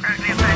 Um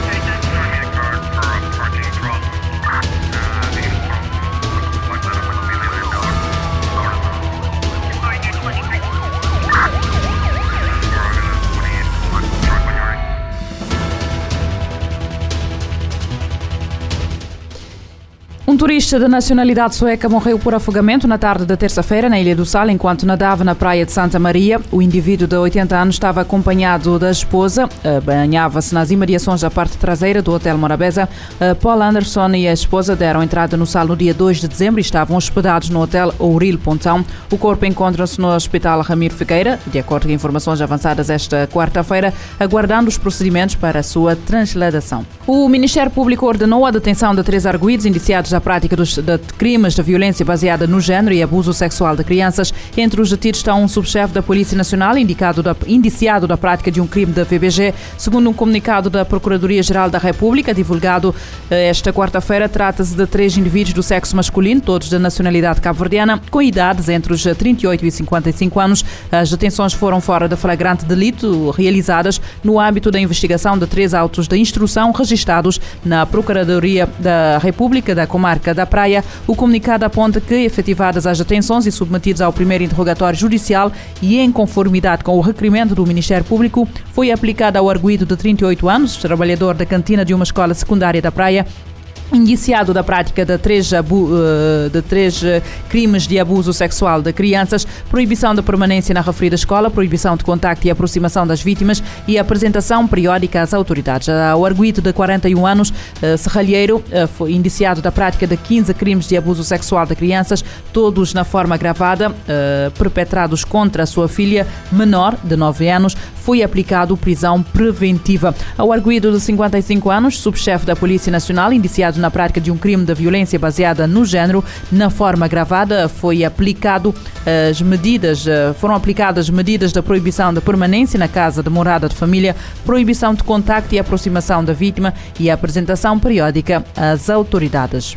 turista de nacionalidade sueca morreu por afogamento na tarde da terça-feira na Ilha do Sal enquanto nadava na praia de Santa Maria. O indivíduo de 80 anos estava acompanhado da esposa, banhava-se nas imediações da parte traseira do Hotel Morabeza. Eh, Paul Anderson e a esposa deram entrada no sal no dia 2 de dezembro e estavam hospedados no Hotel Ouril Pontão. O corpo encontra-se no Hospital Ramiro Figueira, de acordo com informações avançadas esta quarta-feira, aguardando os procedimentos para a sua transladação. O Ministério Público ordenou a detenção de três arguídos indiciados à prática dos, de crimes de violência baseada no género e abuso sexual de crianças. Entre os detidos está um subchefe da Polícia Nacional indicado da, indiciado da prática de um crime da VBG. Segundo um comunicado da Procuradoria-Geral da República, divulgado eh, esta quarta-feira, trata-se de três indivíduos do sexo masculino, todos da nacionalidade cabo-verdiana, com idades entre os 38 e 55 anos. As detenções foram fora de flagrante delito, realizadas no âmbito da investigação de três autos de instrução registrados na Procuradoria da República da Comarca comarca da Praia. O comunicado aponta que, efetivadas as detenções e submetidos ao primeiro interrogatório judicial e em conformidade com o requerimento do Ministério Público, foi aplicada ao arguído de 38 anos, trabalhador da cantina de uma escola secundária da Praia, indiciado da prática de três, eh, de três eh, crimes de abuso sexual de crianças, proibição de permanência na referida escola, proibição de contacto e aproximação das vítimas e apresentação periódica às autoridades. O arguído de 41 anos, eh, serralheiro, foi indiciado da prática de 15 crimes de abuso sexual de crianças, todos na forma agravada, perpetrados contra a sua filha menor, de 9 anos, foi aplicado prisão preventiva. Ao arguído de 55 anos, subchefe da Polícia Nacional, indiciado na prática de um crime de violência baseada no género, na forma gravada, foi aplicado as medidas, eh, foram aplicadas medidas de proibição de permanência na casa de morada de família, proibição de contacto e aproximação da vítima e apresentação periódica às autoridades.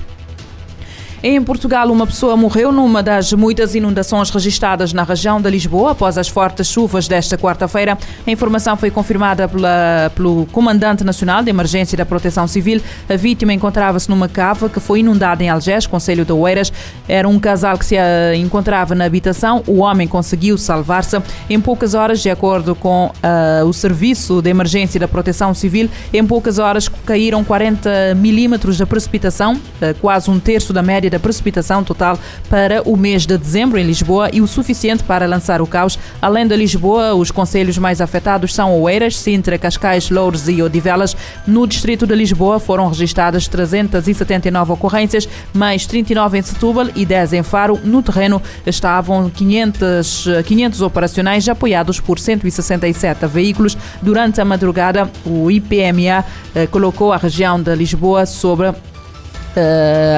Em Portugal, uma pessoa morreu numa das muitas inundações registradas na região de Lisboa após as fortes chuvas desta quarta-feira. A informação foi confirmada pela, pelo Comandante Nacional de Emergência da Proteção Civil. A vítima encontrava-se numa cava que foi inundada em Algés, Conselho de Oeiras. Era um casal que se eh, encontrava na habitação. O homem conseguiu salvar-se em poucas horas, de acordo com uh, o Serviço de Emergência da Proteção Civil. Em poucas horas caíram 40 milímetros de precipitação, uh, quase um terço da média da precipitação total para o mês de dezembro em Lisboa e o suficiente para lançar o caos. Além de Lisboa, os conselhos mais afetados são Oeiras, Sintra, Cascais, Louros e Odivelas. No distrito de Lisboa foram registradas 379 ocorrências, mais 39 em Setúbal e 10 em Faro. No terreno estavam 500, 500 operacionais apoiados por 167 veículos. Durante a madrugada, o IPMA eh, colocou a região de Lisboa sobre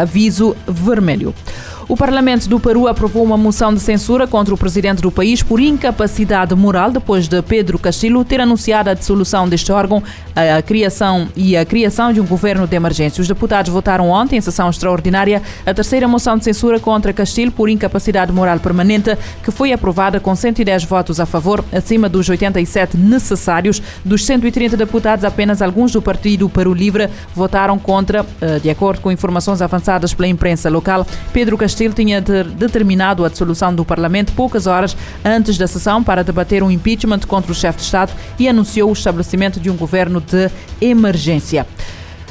aviso vermelho. O Parlamento do Peru aprovou uma moção de censura contra o presidente do país por incapacidade moral depois de Pedro Castillo ter anunciado a dissolução deste órgão a criação e a criação de um governo de emergência. Os deputados votaram ontem em sessão extraordinária a terceira moção de censura contra Castillo por incapacidade moral permanente, que foi aprovada com 110 votos a favor, acima dos 87 necessários. Dos 130 deputados, apenas alguns do Partido Peru Livre votaram contra, eh, de acordo com informações avançadas pela imprensa local. Pedro Castillo Castilho tinha determinado a dissolução do Parlamento poucas horas antes da sessão para debater um impeachment contra o chefe de Estado e anunciou o estabelecimento de um governo de emergência.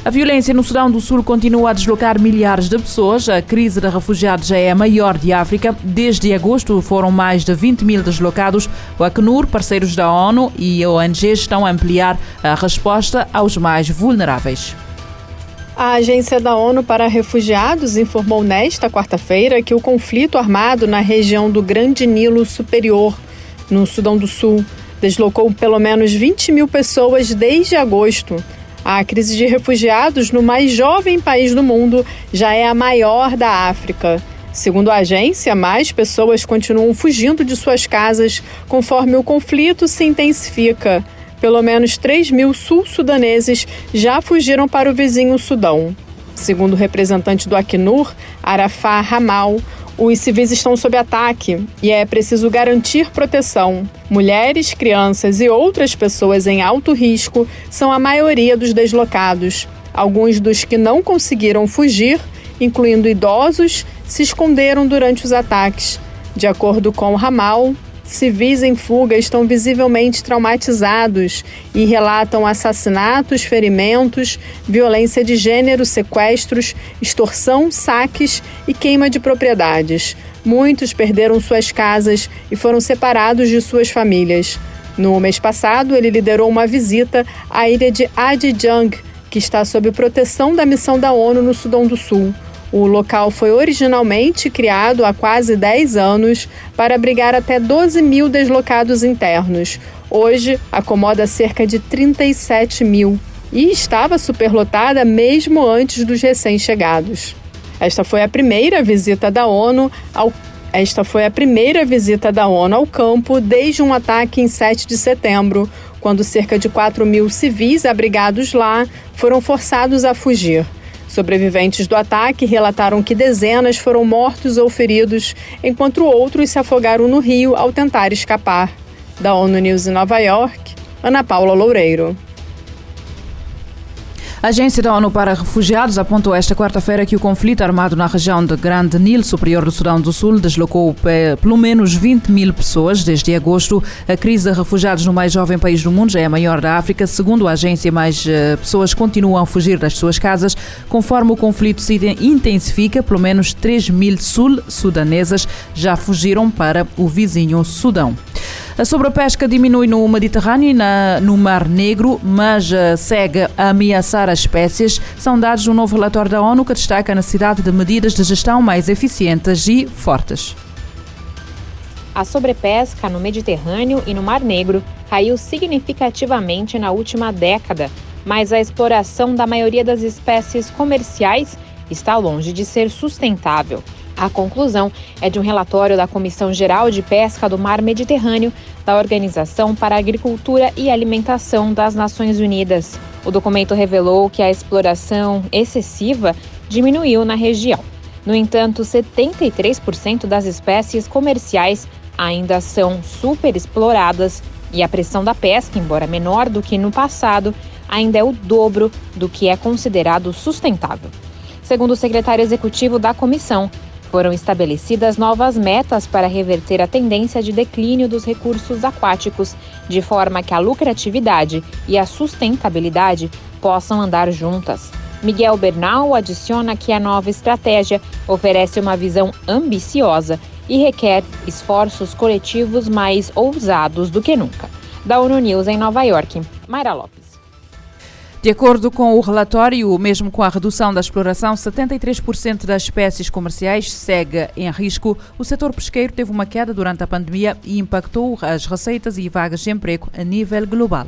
A violência no Sudão do Sul continua a deslocar milhares de pessoas. A crise de refugiados já é a maior de África. Desde agosto foram mais de 20 mil deslocados. O Acnur, parceiros da ONU e a ONG estão a ampliar a resposta aos mais vulneráveis. A Agência da ONU para Refugiados informou nesta quarta-feira que o conflito armado na região do Grande Nilo Superior, no Sudão do Sul, deslocou pelo menos 20 mil pessoas desde agosto. A crise de refugiados no mais jovem país do mundo já é a maior da África. Segundo a agência, mais pessoas continuam fugindo de suas casas conforme o conflito se intensifica. Pelo menos 3 mil sul-sudaneses já fugiram para o vizinho Sudão. Segundo o representante do Acnur, Arafat Ramal, Os civis estão sob ataque e é preciso garantir proteção. Mulheres, crianças e outras pessoas em alto risco são a maioria dos deslocados. Alguns dos que não conseguiram fugir, incluindo idosos, se esconderam durante os ataques. De acordo com o Ramal, civis em fuga estão visivelmente traumatizados e relatam assassinatos, ferimentos, violência de gênero, sequestros, extorsão, saques e queima de propriedades. Muitos perderam suas casas e foram separados de suas famílias. No mês passado, ele liderou uma visita à ilha de Adijang, que está sob proteção da missão da ONU no Sudão do Sul. O local foi originalmente criado há quase 10 anos para abrigar até 12 mil deslocados internos. Hoje, acomoda cerca de 37 mil e estava superlotada mesmo antes dos recém-chegados. Esta foi a primeira visita da ONU ao esta foi a primeira visita da ONU ao campo desde um ataque em 7 de setembro, quando cerca de 4 mil civis abrigados lá foram forçados a fugir. Sobreviventes do ataque relataram que dezenas foram mortos ou feridos, enquanto outros se afogaram no rio ao tentar escapar. Da ONU News em Nova York, Ana Paula Loureiro. A Agência da ONU para Refugiados apontou esta quarta-feira que o conflito armado na região de Grande Nilo Superior do Sudão do Sul deslocou pelo menos 20 mil pessoas desde agosto. A crise de refugiados no mais jovem país do mundo já é a maior da África. Segundo a agência, mais eh, pessoas continuam a fugir das suas casas. Conforme o conflito se intensifica, pelo menos 3 mil sul-sudanesas já fugiram para o vizinho Sudão. A sobrepesca diminui no Mediterrâneo e na, no Mar Negro, mas uh, segue a ameaçar as espécies. São dados de um novo relatório da ONU que destaca a necessidade de medidas de gestão mais eficientes e fortes. A sobrepesca no Mediterrâneo e no Mar Negro caiu significativamente na última década, mas a exploração da maioria das espécies comerciais está longe de ser sustentável. A conclusão é de um relatório da Comissão Geral de Pesca do Mar Mediterrâneo da Organização para a Agricultura e Alimentação das Nações Unidas. O documento revelou que a exploração excessiva diminuiu na região. No entanto, 73% das espécies comerciais ainda são superexploradas e a pressão da pesca, embora menor do que no passado, ainda é o dobro do que é considerado sustentável. Segundo o secretário executivo da comissão, foram estabelecidas novas metas para reverter a tendência de declínio dos recursos aquáticos, de forma que a lucratividade e a sustentabilidade possam andar juntas. Miguel Bernal adiciona que a nova estratégia oferece uma visão ambiciosa e requer esforços coletivos mais ousados do que nunca. Da ONU News em Nova York, Mayra Lopes. De acordo com o relatório, mesmo com a redução da exploração, 73% das espécies comerciais segue em risco. O setor pesqueiro teve uma queda durante a pandemia e impactou as receitas e vagas de emprego a nível global.